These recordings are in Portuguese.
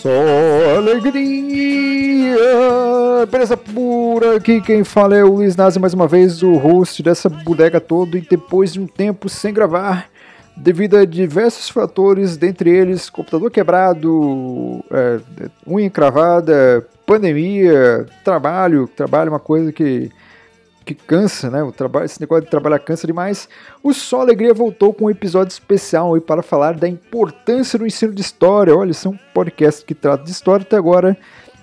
Só alegria! Beleza pura aqui, quem fala é o Luiz Nazi, mais uma vez o host dessa bodega todo e depois de um tempo sem gravar, devido a diversos fatores, dentre eles computador quebrado, é, unha encravada, pandemia, trabalho, trabalho é uma coisa que que cansa, né? O trabalho, esse negócio de trabalhar cansa demais. O Só Alegria voltou com um episódio especial aí para falar da importância do ensino de história. Olha, isso é um podcast que trata de história até agora.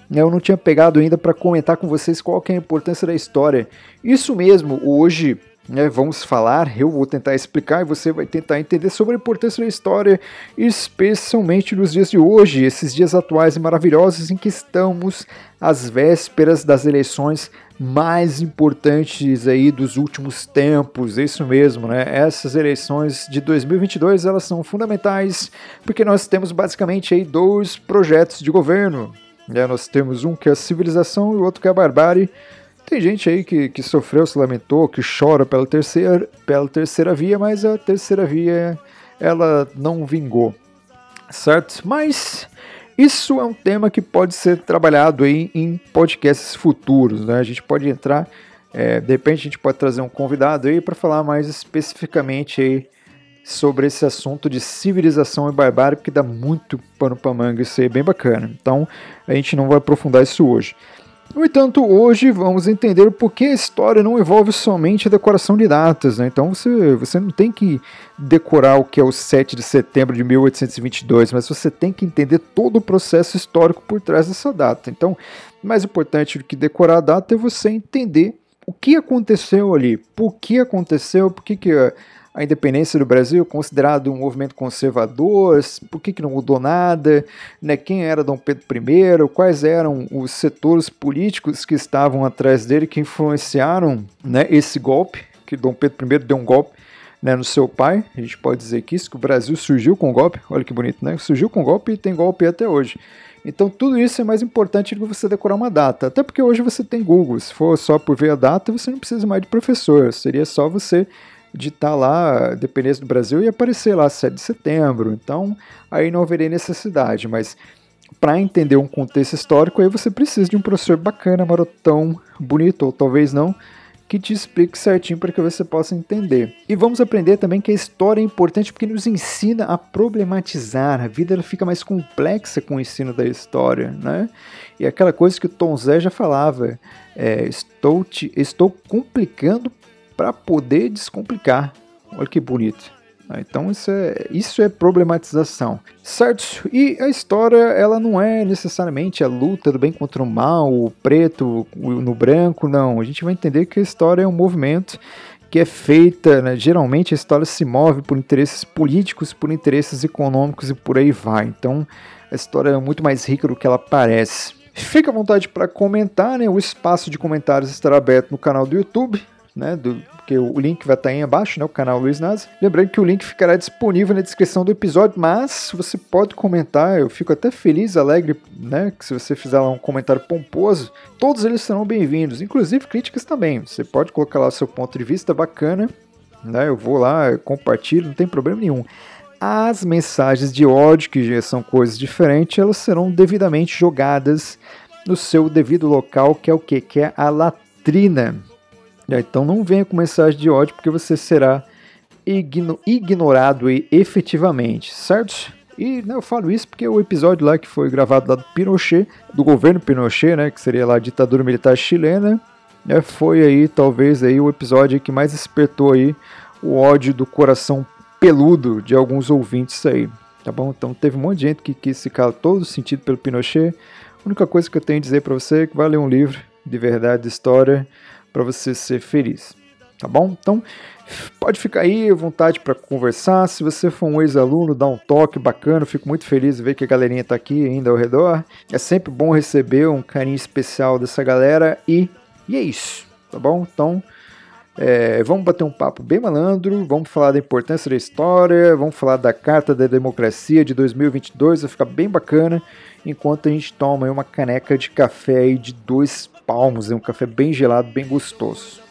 Eu não tinha pegado ainda para comentar com vocês qual que é a importância da história. Isso mesmo, hoje né, vamos falar, eu vou tentar explicar e você vai tentar entender sobre a importância da história, especialmente nos dias de hoje, esses dias atuais e maravilhosos em que estamos às vésperas das eleições mais importantes aí dos últimos tempos, isso mesmo, né? Essas eleições de 2022, elas são fundamentais porque nós temos basicamente aí dois projetos de governo, né? Nós temos um que é a civilização e o outro que é a barbárie. Tem gente aí que, que sofreu, se lamentou, que chora pela terceira, pela terceira via, mas a terceira via ela não vingou, certo? Mas isso é um tema que pode ser trabalhado aí em podcasts futuros, né? A gente pode entrar, é, de repente a gente pode trazer um convidado aí para falar mais especificamente aí sobre esse assunto de civilização e barbárie, porque dá muito pano para manga, isso aí é bem bacana. Então a gente não vai aprofundar isso hoje. No entanto, hoje vamos entender o porquê a história não envolve somente a decoração de datas. Né? Então você, você não tem que decorar o que é o 7 de setembro de 1822, mas você tem que entender todo o processo histórico por trás dessa data. Então, mais importante do que decorar a data é você entender o que aconteceu ali, por que aconteceu, por que, que a independência do Brasil, considerado um movimento conservador, por que, que não mudou nada, né? quem era Dom Pedro I, quais eram os setores políticos que estavam atrás dele, que influenciaram né, esse golpe, que Dom Pedro I deu um golpe né, no seu pai, a gente pode dizer que isso, que o Brasil surgiu com golpe, olha que bonito, né? Surgiu com golpe e tem golpe até hoje. Então tudo isso é mais importante do que você decorar uma data. Até porque hoje você tem Google. Se for só por ver a data, você não precisa mais de professor. Seria só você de estar tá lá, dependência do Brasil, e aparecer lá 7 de setembro. Então, aí não haveria necessidade, mas para entender um contexto histórico, aí você precisa de um professor bacana, marotão, bonito, ou talvez não, que te explique certinho para que você possa entender. E vamos aprender também que a história é importante porque nos ensina a problematizar. A vida ela fica mais complexa com o ensino da história, né? E aquela coisa que o Tom Zé já falava, é, estou, te, estou complicando para poder descomplicar. Olha que bonito. Ah, então isso é, isso é problematização, certo? E a história ela não é necessariamente a luta do bem contra o mal, o preto no branco, não. A gente vai entender que a história é um movimento que é feita, né? geralmente a história se move por interesses políticos, por interesses econômicos e por aí vai. Então a história é muito mais rica do que ela parece. Fique à vontade para comentar, né? O espaço de comentários estará aberto no canal do YouTube né, do, porque o link vai estar aí abaixo, né, o canal Luiz Nazi. Lembrando que o link ficará disponível na descrição do episódio, mas você pode comentar, eu fico até feliz, alegre, né, que se você fizer lá um comentário pomposo, todos eles serão bem-vindos, inclusive críticas também. Você pode colocar lá o seu ponto de vista bacana, né, eu vou lá, eu compartilho, não tem problema nenhum. As mensagens de ódio, que já são coisas diferentes, elas serão devidamente jogadas no seu devido local, que é o? Que é a latrina. Então não venha com mensagem de ódio, porque você será igno ignorado efetivamente, certo? E né, eu falo isso porque o episódio lá que foi gravado lá do Pinochet, do governo Pinochet, né, que seria lá a ditadura militar chilena, né, foi aí talvez aí o episódio que mais despertou aí o ódio do coração peludo de alguns ouvintes aí, tá bom? Então teve um monte de gente que quis ficar todo sentido pelo Pinochet. A única coisa que eu tenho a dizer para você é que vai ler um livro de verdade, de história, para você ser feliz. Tá bom? Então, pode ficar aí à vontade para conversar. Se você for um ex-aluno, dá um toque bacana. fico muito feliz de ver que a galerinha está aqui ainda ao redor. É sempre bom receber um carinho especial dessa galera. E, e é isso, tá bom? Então, é, vamos bater um papo bem malandro. Vamos falar da importância da história. Vamos falar da Carta da Democracia de 2022. Vai ficar bem bacana. Enquanto a gente toma uma caneca de café aí de dois palmos, é um café bem gelado, bem gostoso.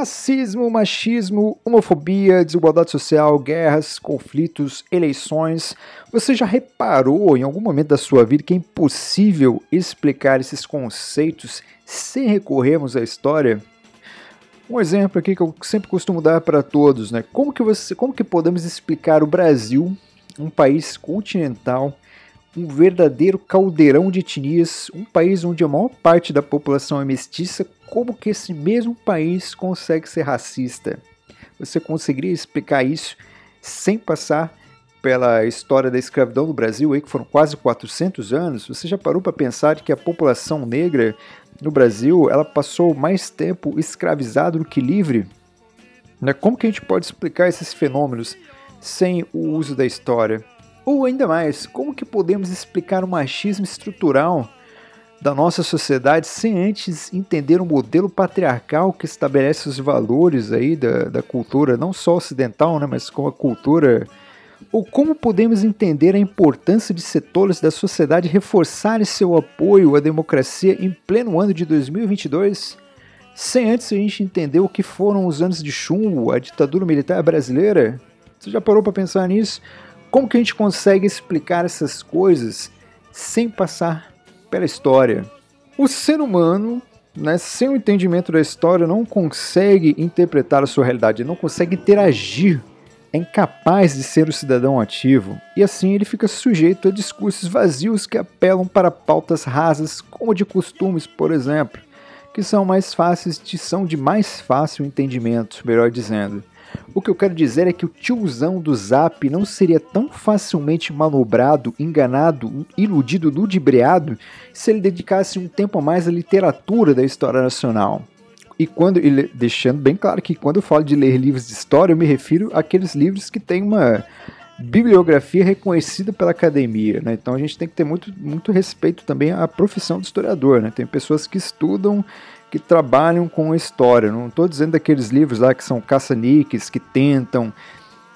Racismo, machismo, homofobia, desigualdade social, guerras, conflitos, eleições. Você já reparou em algum momento da sua vida que é impossível explicar esses conceitos sem recorrermos à história? Um exemplo aqui que eu sempre costumo dar para todos, né? Como que, você, como que podemos explicar o Brasil, um país continental, um verdadeiro caldeirão de etnias, um país onde a maior parte da população é mestiça, como que esse mesmo país consegue ser racista? Você conseguiria explicar isso sem passar pela história da escravidão no Brasil, aí, que foram quase 400 anos? Você já parou para pensar que a população negra no Brasil ela passou mais tempo escravizada do que livre? Né? Como que a gente pode explicar esses fenômenos sem o uso da história? Ou ainda mais, como que podemos explicar o machismo estrutural da nossa sociedade sem antes entender o modelo patriarcal que estabelece os valores aí da, da cultura, não só ocidental, né, mas com a cultura. Ou como podemos entender a importância de setores da sociedade reforçarem seu apoio à democracia em pleno ano de 2022, sem antes a gente entender o que foram os anos de chumbo, a ditadura militar brasileira? Você já parou para pensar nisso? Como que a gente consegue explicar essas coisas sem passar pela história? O ser humano, né, sem o entendimento da história, não consegue interpretar a sua realidade, não consegue interagir, é incapaz de ser o cidadão ativo, e assim ele fica sujeito a discursos vazios que apelam para pautas rasas, como de costumes, por exemplo, que são mais fáceis, de, são de mais fácil entendimento, melhor dizendo. O que eu quero dizer é que o tiozão do Zap não seria tão facilmente manobrado, enganado, iludido, ludibriado se ele dedicasse um tempo a mais à literatura da história nacional. E quando ele, deixando bem claro que quando eu falo de ler livros de história, eu me refiro àqueles livros que têm uma bibliografia reconhecida pela academia, né? Então a gente tem que ter muito, muito respeito também à profissão do historiador, né? Tem pessoas que estudam que trabalham com a história. Não estou dizendo daqueles livros lá que são caça-níqueis, que tentam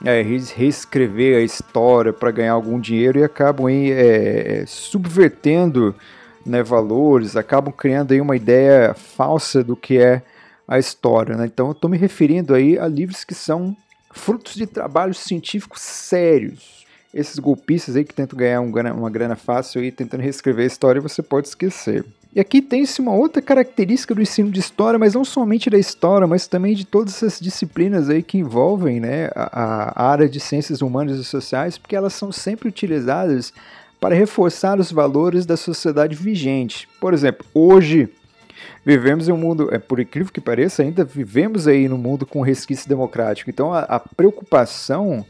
é, reescrever a história para ganhar algum dinheiro e acabam aí, é, subvertendo né, valores, acabam criando aí uma ideia falsa do que é a história. Né? Então eu estou me referindo aí a livros que são frutos de trabalhos científicos sérios. Esses golpistas aí que tentam ganhar um, uma grana fácil aí, tentando reescrever a história, você pode esquecer. E aqui tem-se uma outra característica do ensino de história, mas não somente da história, mas também de todas essas disciplinas aí que envolvem né, a, a área de ciências humanas e sociais, porque elas são sempre utilizadas para reforçar os valores da sociedade vigente. Por exemplo, hoje vivemos em um mundo, é, por incrível que pareça, ainda vivemos aí no mundo com resquício democrático. Então a, a preocupação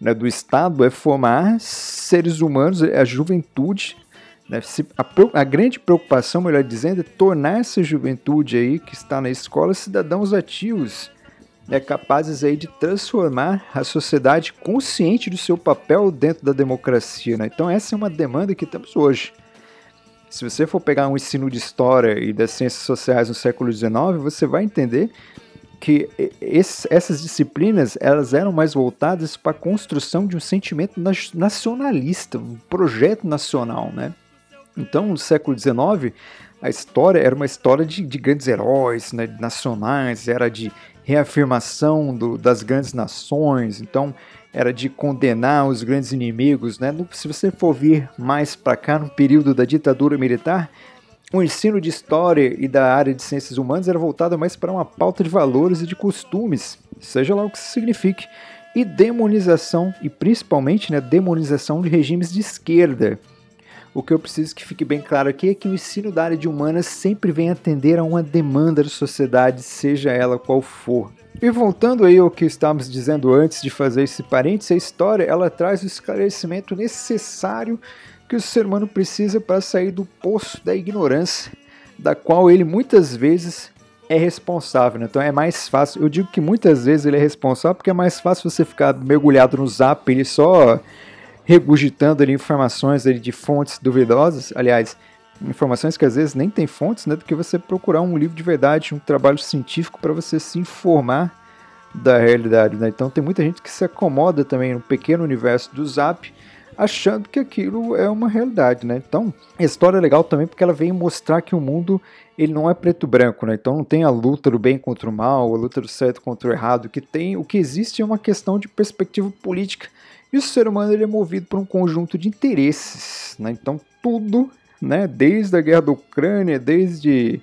né, do Estado é formar seres humanos, a juventude? A, a, grande preocupação, melhor dizendo, é tornar essa juventude aí que está na escola cidadãos ativos, né, capazes aí de transformar a sociedade consciente do seu papel dentro da democracia. Né? Então essa é uma demanda que temos hoje. Se você for pegar um ensino de história e das ciências sociais no século XIX, você vai entender que essas disciplinas elas eram mais voltadas para a construção de um sentimento nacionalista, um projeto nacional, né? Então, no século XIX, a história era uma história de, de grandes heróis né, nacionais, era de reafirmação do, das grandes nações, então era de condenar os grandes inimigos. Né? Se você for vir mais para cá, no período da ditadura militar, o ensino de história e da área de ciências humanas era voltado mais para uma pauta de valores e de costumes, seja lá o que isso signifique, e demonização, e principalmente né, demonização de regimes de esquerda. O que eu preciso que fique bem claro aqui é que o ensino da área de humanas sempre vem atender a uma demanda da sociedade, seja ela qual for. E voltando aí ao que estávamos dizendo antes de fazer esse parênteses, a história ela traz o esclarecimento necessário que o ser humano precisa para sair do poço da ignorância, da qual ele muitas vezes é responsável. Né? Então é mais fácil, eu digo que muitas vezes ele é responsável porque é mais fácil você ficar mergulhado no zap, ele só regurgitando ali informações ali de fontes duvidosas, aliás, informações que às vezes nem tem fontes, né, do que você procurar um livro de verdade, um trabalho científico para você se informar da realidade, né? Então tem muita gente que se acomoda também no pequeno universo do Zap, achando que aquilo é uma realidade, né? Então, a história é legal também porque ela vem mostrar que o mundo ele não é preto branco, né? Então não tem a luta do bem contra o mal, a luta do certo contra o errado, que tem o que existe é uma questão de perspectiva política. E o ser humano ele é movido por um conjunto de interesses, né? Então tudo, né, desde a guerra da Ucrânia, desde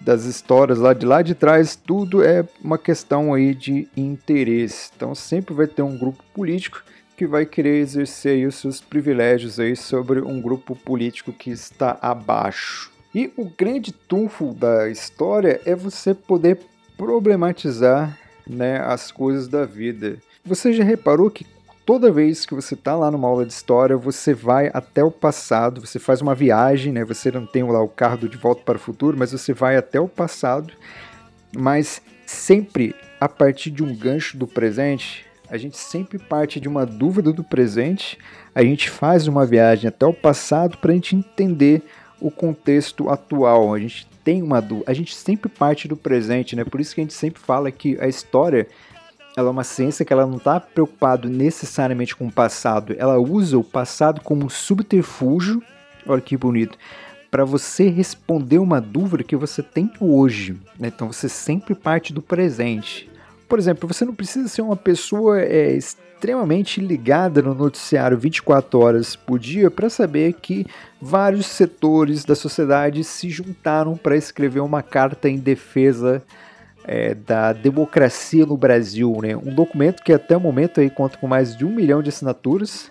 das histórias lá de lá de trás, tudo é uma questão aí de interesse. Então sempre vai ter um grupo político que vai querer exercer os seus privilégios aí sobre um grupo político que está abaixo. E o grande trunfo da história é você poder problematizar né, as coisas da vida. Você já reparou que toda vez que você está lá numa aula de história, você vai até o passado, você faz uma viagem, né? Você não tem lá o carro De Volta para o Futuro, mas você vai até o passado, mas sempre a partir de um gancho do presente. A gente sempre parte de uma dúvida do presente, a gente faz uma viagem até o passado para a gente entender o contexto atual. A gente tem uma dúvida, a gente sempre parte do presente, né? Por isso que a gente sempre fala que a história ela é uma ciência que ela não está preocupada necessariamente com o passado, ela usa o passado como um subterfúgio, olha que bonito, para você responder uma dúvida que você tem hoje. Né? Então você sempre parte do presente. Por exemplo, você não precisa ser uma pessoa é, extremamente ligada no noticiário 24 horas por dia para saber que vários setores da sociedade se juntaram para escrever uma carta em defesa é, da democracia no Brasil, né? Um documento que até o momento aí conta com mais de um milhão de assinaturas,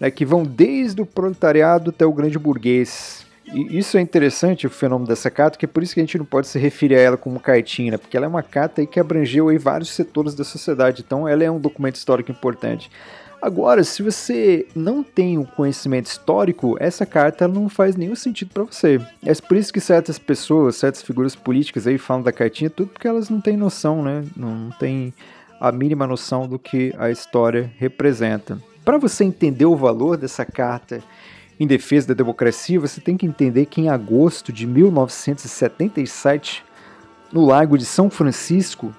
né, que vão desde o proletariado até o grande burguês. E isso é interessante, o fenômeno dessa carta, que é por isso que a gente não pode se referir a ela como cartinha, né? porque ela é uma carta aí que abrangeu aí vários setores da sociedade, então ela é um documento histórico importante. Agora, se você não tem um conhecimento histórico, essa carta não faz nenhum sentido para você. É por isso que certas pessoas, certas figuras políticas aí falam da cartinha, tudo porque elas não têm noção, né? Não têm a mínima noção do que a história representa. Para você entender o valor dessa carta em defesa da democracia, você tem que entender que em agosto de 1977, no Lago de São Francisco,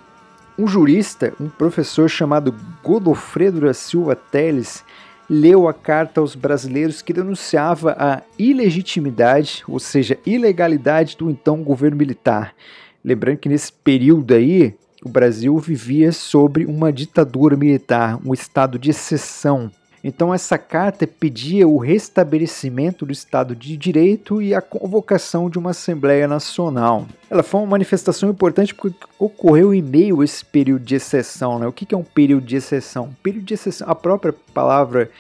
um jurista, um professor chamado Godofredo da Silva Teles, leu a carta aos brasileiros que denunciava a ilegitimidade, ou seja, ilegalidade do então governo militar. Lembrando que nesse período aí, o Brasil vivia sobre uma ditadura militar, um estado de exceção. Então, essa carta pedia o restabelecimento do Estado de Direito e a convocação de uma Assembleia Nacional. Ela foi uma manifestação importante porque ocorreu em meio a esse período de exceção. Né? O que é um período de exceção? Período de exceção, a própria palavra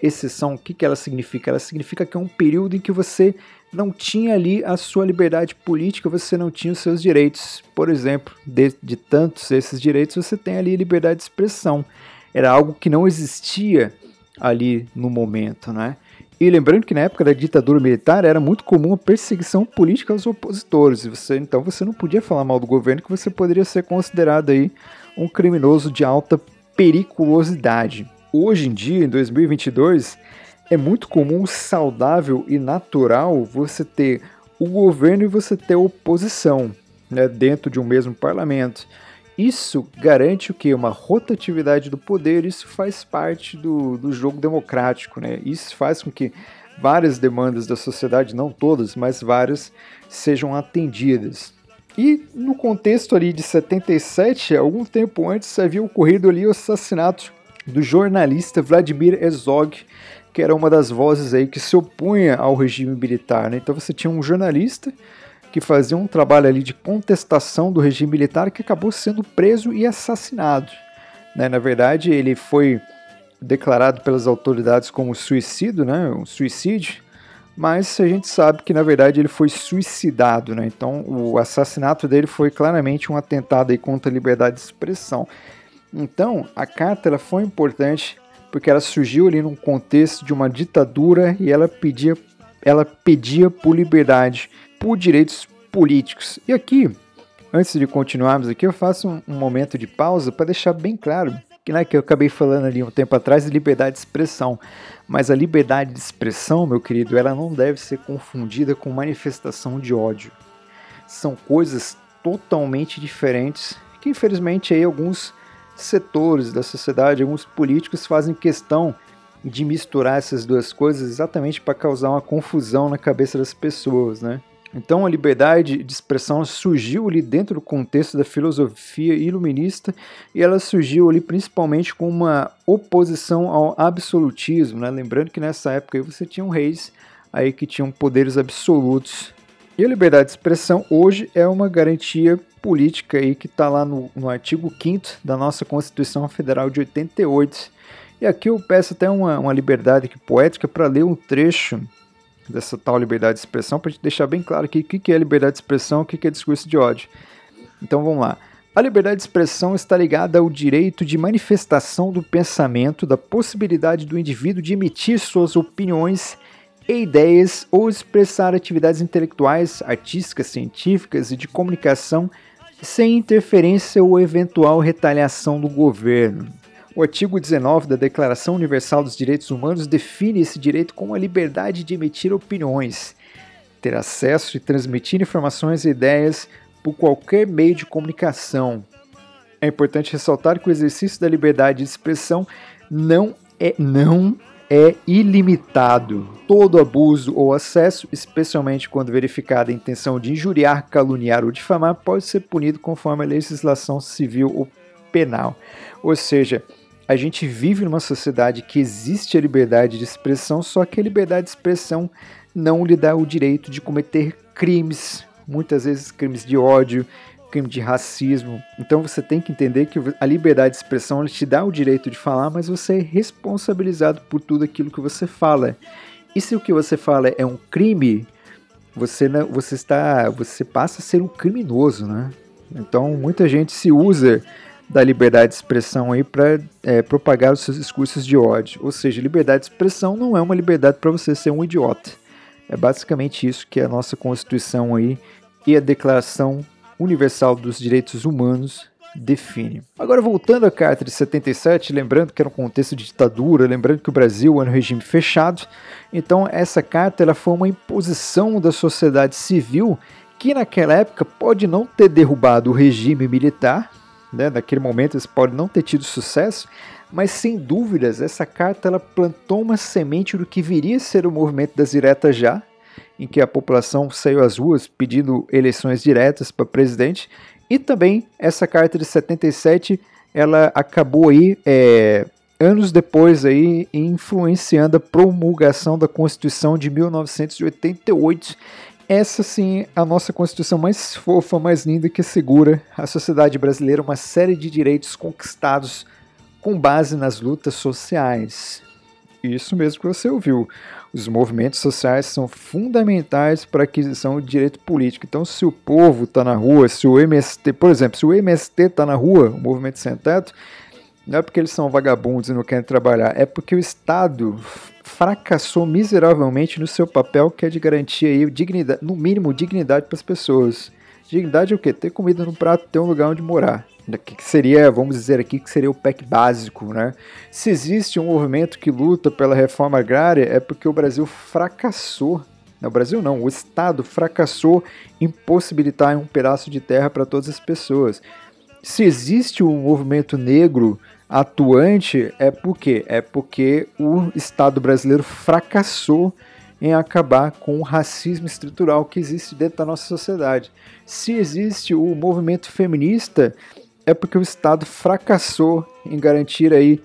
exceção, o que ela significa? Ela significa que é um período em que você não tinha ali a sua liberdade política, você não tinha os seus direitos. Por exemplo, de, de tantos esses direitos, você tem ali liberdade de expressão. Era algo que não existia ali no momento, né? E lembrando que na época da ditadura militar era muito comum a perseguição política aos opositores. Você, então você não podia falar mal do governo que você poderia ser considerado aí um criminoso de alta periculosidade. Hoje em dia, em 2022, é muito comum, saudável e natural você ter o governo e você ter oposição né, dentro de um mesmo parlamento. Isso garante o que? Uma rotatividade do poder, isso faz parte do, do jogo democrático, né? Isso faz com que várias demandas da sociedade, não todas, mas várias, sejam atendidas. E no contexto ali de 77, algum tempo antes, havia ocorrido ali o assassinato do jornalista Vladimir Herzog, que era uma das vozes aí que se opunha ao regime militar. Né? Então você tinha um jornalista que fazia um trabalho ali de contestação do regime militar que acabou sendo preso e assassinado. Né? Na verdade, ele foi declarado pelas autoridades como suicídio, né? um suicídio, mas a gente sabe que na verdade ele foi suicidado, né? Então o assassinato dele foi claramente um atentado aí contra a liberdade de expressão. Então a carta ela foi importante porque ela surgiu ali num contexto de uma ditadura e ela pedia, ela pedia por liberdade por direitos políticos. E aqui, antes de continuarmos aqui, eu faço um, um momento de pausa para deixar bem claro que, né, que eu acabei falando ali um tempo atrás de liberdade de expressão. Mas a liberdade de expressão, meu querido, ela não deve ser confundida com manifestação de ódio. São coisas totalmente diferentes que, infelizmente, aí alguns setores da sociedade, alguns políticos fazem questão de misturar essas duas coisas exatamente para causar uma confusão na cabeça das pessoas, né? Então a liberdade de expressão surgiu ali dentro do contexto da filosofia iluminista e ela surgiu ali principalmente com uma oposição ao absolutismo, né? Lembrando que nessa época você tinha um reis aí que tinham poderes absolutos. E a liberdade de expressão hoje é uma garantia política aí que está lá no, no artigo 5 da nossa Constituição Federal de 88. E aqui eu peço até uma, uma liberdade poética para ler um trecho dessa tal liberdade de expressão, para deixar bem claro aqui o que é liberdade de expressão e o que é discurso de ódio. Então vamos lá. A liberdade de expressão está ligada ao direito de manifestação do pensamento, da possibilidade do indivíduo de emitir suas opiniões e ideias ou expressar atividades intelectuais, artísticas, científicas e de comunicação sem interferência ou eventual retaliação do governo. O artigo 19 da Declaração Universal dos Direitos Humanos define esse direito como a liberdade de emitir opiniões, ter acesso e transmitir informações e ideias por qualquer meio de comunicação. É importante ressaltar que o exercício da liberdade de expressão não é não é ilimitado. Todo abuso ou acesso, especialmente quando verificada a intenção de injuriar, caluniar ou difamar, pode ser punido conforme a legislação civil ou penal. Ou seja, a gente vive numa sociedade que existe a liberdade de expressão, só que a liberdade de expressão não lhe dá o direito de cometer crimes, muitas vezes crimes de ódio, crime de racismo. Então você tem que entender que a liberdade de expressão te dá o direito de falar, mas você é responsabilizado por tudo aquilo que você fala. E se o que você fala é um crime, você você está, você passa a ser um criminoso, né? Então muita gente se usa da liberdade de expressão aí para é, propagar os seus discursos de ódio. Ou seja, liberdade de expressão não é uma liberdade para você ser um idiota. É basicamente isso que a nossa Constituição aí e a Declaração Universal dos Direitos Humanos define. Agora voltando à Carta de 77, lembrando que era um contexto de ditadura, lembrando que o Brasil era um regime fechado, então essa carta ela foi uma imposição da sociedade civil que naquela época pode não ter derrubado o regime militar, né? Naquele momento eles podem não ter tido sucesso, mas sem dúvidas essa carta ela plantou uma semente do que viria a ser o movimento das diretas já, em que a população saiu às ruas pedindo eleições diretas para presidente, e também essa carta de 77 ela acabou aí é, anos depois aí influenciando a promulgação da Constituição de 1988 essa sim é a nossa Constituição mais fofa, mais linda que segura à sociedade brasileira uma série de direitos conquistados com base nas lutas sociais. Isso mesmo que você ouviu. Os movimentos sociais são fundamentais para a aquisição de direito político. Então, se o povo está na rua, se o MST, por exemplo, se o MST está na rua, o Movimento Sem Teto, não é porque eles são vagabundos e não querem trabalhar, é porque o Estado fracassou miseravelmente no seu papel que é de garantir aí dignidade, no mínimo dignidade para as pessoas. Dignidade é o quê? Ter comida no prato, ter um lugar onde morar. Que seria, vamos dizer aqui, que seria o PEC básico, né? Se existe um movimento que luta pela reforma agrária, é porque o Brasil fracassou. O Brasil não, o Estado fracassou em possibilitar um pedaço de terra para todas as pessoas. Se existe um movimento negro atuante é porque é porque o Estado brasileiro fracassou em acabar com o racismo estrutural que existe dentro da nossa sociedade. Se existe o movimento feminista, é porque o Estado fracassou em garantir aí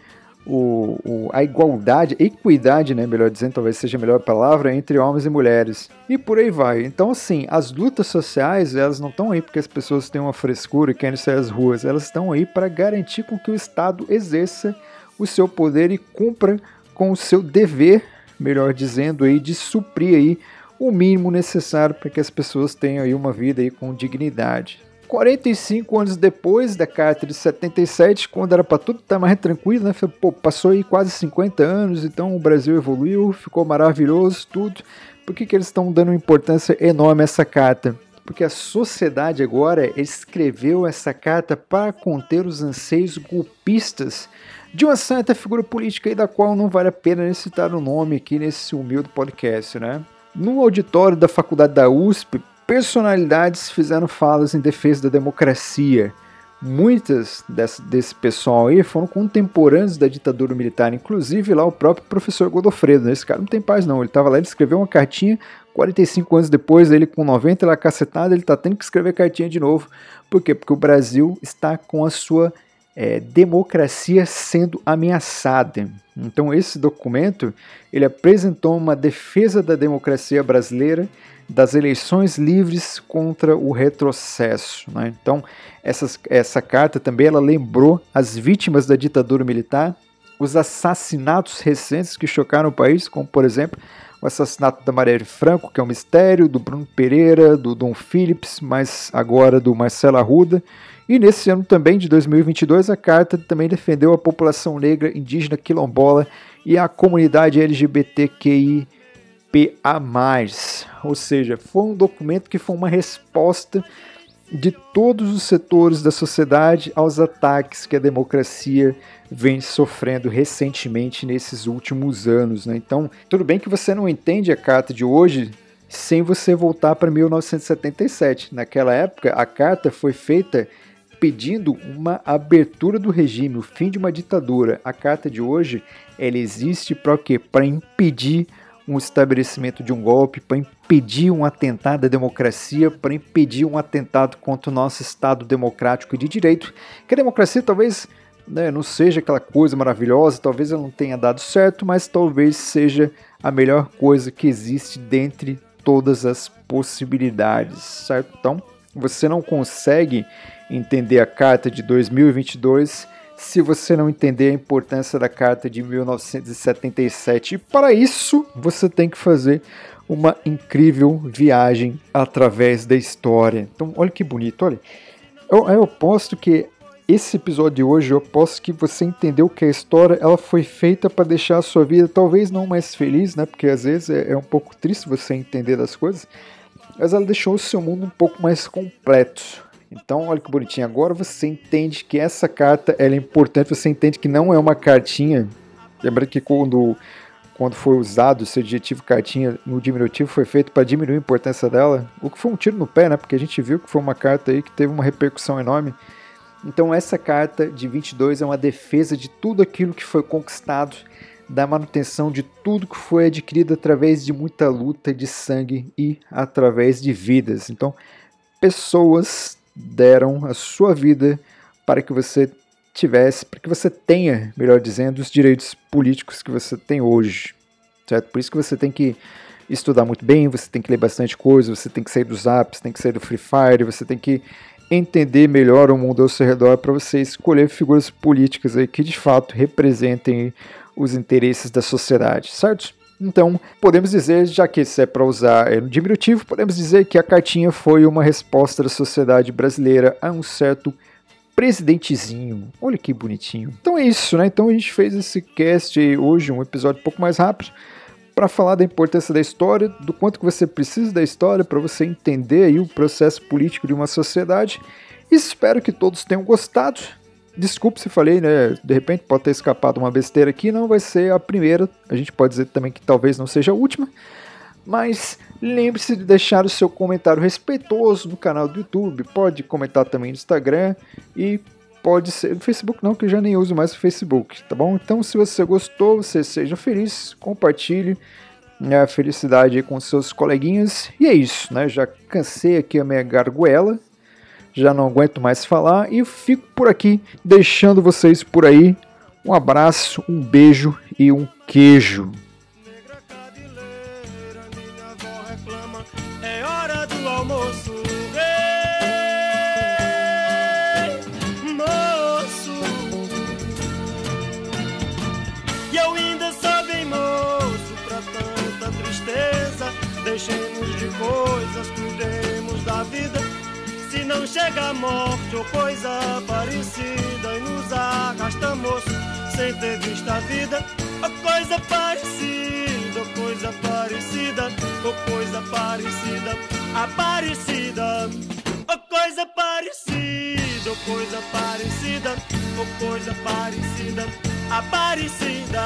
o, o, a igualdade, equidade, né, melhor dizendo, talvez seja a melhor palavra, entre homens e mulheres. E por aí vai. Então, assim, as lutas sociais, elas não estão aí porque as pessoas têm uma frescura e querem sair às ruas. Elas estão aí para garantir com que o Estado exerça o seu poder e cumpra com o seu dever, melhor dizendo, aí, de suprir aí o mínimo necessário para que as pessoas tenham aí uma vida aí com dignidade. 45 anos depois da carta de 77, quando era para tudo estar tá mais tranquilo, né? Pô, passou aí quase 50 anos, então o Brasil evoluiu, ficou maravilhoso, tudo. Por que, que eles estão dando importância enorme a essa carta? Porque a sociedade agora escreveu essa carta para conter os anseios golpistas de uma certa figura política da qual não vale a pena citar o nome aqui nesse humilde podcast, né? No auditório da faculdade da USP, personalidades fizeram falas em defesa da democracia. muitas desse, desse pessoal aí foram contemporâneos da ditadura militar, inclusive lá o próprio professor Godofredo. Né? Esse cara não tem paz, não. Ele estava lá, ele escreveu uma cartinha, 45 anos depois, ele com 90 lá cacetado, ele está tendo que escrever cartinha de novo. Por quê? Porque o Brasil está com a sua é, democracia sendo ameaçada. Então esse documento ele apresentou uma defesa da democracia brasileira das eleições livres contra o retrocesso. Né? Então, essas, essa carta também ela lembrou as vítimas da ditadura militar, os assassinatos recentes que chocaram o país, como por exemplo o assassinato da Marielle Franco, que é um mistério, do Bruno Pereira, do Dom Phillips, mas agora do Marcelo Arruda. E nesse ano também, de 2022, a carta também defendeu a população negra, indígena, quilombola e a comunidade LGBTQI PA+. Ou seja, foi um documento que foi uma resposta de todos os setores da sociedade aos ataques que a democracia vem sofrendo recentemente nesses últimos anos. Né? Então, tudo bem que você não entende a carta de hoje sem você voltar para 1977. Naquela época, a carta foi feita pedindo uma abertura do regime, o fim de uma ditadura. A carta de hoje, ela existe para quê? Para impedir um estabelecimento de um golpe, para impedir um atentado à democracia, para impedir um atentado contra o nosso Estado democrático e de direito. Que a democracia talvez né, não seja aquela coisa maravilhosa, talvez ela não tenha dado certo, mas talvez seja a melhor coisa que existe dentre todas as possibilidades, certo? Então, você não consegue entender a carta de 2022 se você não entender a importância da carta de 1977. E para isso, você tem que fazer uma incrível viagem através da história. Então, olha que bonito, olha. Eu, eu aposto que esse episódio de hoje, eu aposto que você entendeu que a história ela foi feita para deixar a sua vida talvez não mais feliz, né? Porque às vezes é, é um pouco triste você entender das coisas, mas ela deixou o seu mundo um pouco mais completo. Então, olha que bonitinho. Agora você entende que essa carta é importante, você entende que não é uma cartinha. Lembra que quando, quando foi usado esse adjetivo cartinha no diminutivo foi feito para diminuir a importância dela, o que foi um tiro no pé, né? Porque a gente viu que foi uma carta aí que teve uma repercussão enorme. Então, essa carta de 22 é uma defesa de tudo aquilo que foi conquistado, da manutenção de tudo que foi adquirido através de muita luta de sangue e através de vidas. Então, pessoas deram a sua vida para que você tivesse, para que você tenha, melhor dizendo, os direitos políticos que você tem hoje. Certo? Por isso que você tem que estudar muito bem, você tem que ler bastante coisa, você tem que sair dos apps, tem que sair do Free Fire, você tem que entender melhor o mundo ao seu redor para você escolher figuras políticas aí que de fato representem os interesses da sociedade, certo? Então, podemos dizer, já que isso é para usar no diminutivo, podemos dizer que a cartinha foi uma resposta da sociedade brasileira a um certo presidentezinho. Olha que bonitinho. Então é isso, né? Então a gente fez esse cast hoje, um episódio um pouco mais rápido, para falar da importância da história, do quanto que você precisa da história para você entender aí o processo político de uma sociedade. Espero que todos tenham gostado. Desculpe se falei, né? De repente pode ter escapado uma besteira aqui, não vai ser a primeira. A gente pode dizer também que talvez não seja a última. Mas lembre-se de deixar o seu comentário respeitoso no canal do YouTube. Pode comentar também no Instagram e pode ser no Facebook, não, que eu já nem uso mais o Facebook, tá bom? Então, se você gostou, você seja feliz, compartilhe né, a felicidade com seus coleguinhas. E é isso, né? Já cansei aqui a minha gargoela já não aguento mais falar e fico por aqui, deixando vocês por aí. Um abraço, um beijo e um queijo. Deixemos de coisas, cuidemos da vida não chega a morte ou coisa parecida e nos arrastamos sem ter visto a vida. Ou coisa parecida, ou coisa parecida, ou coisa parecida, aparecida. Ou coisa parecida, ou coisa parecida, ou coisa parecida, aparecida.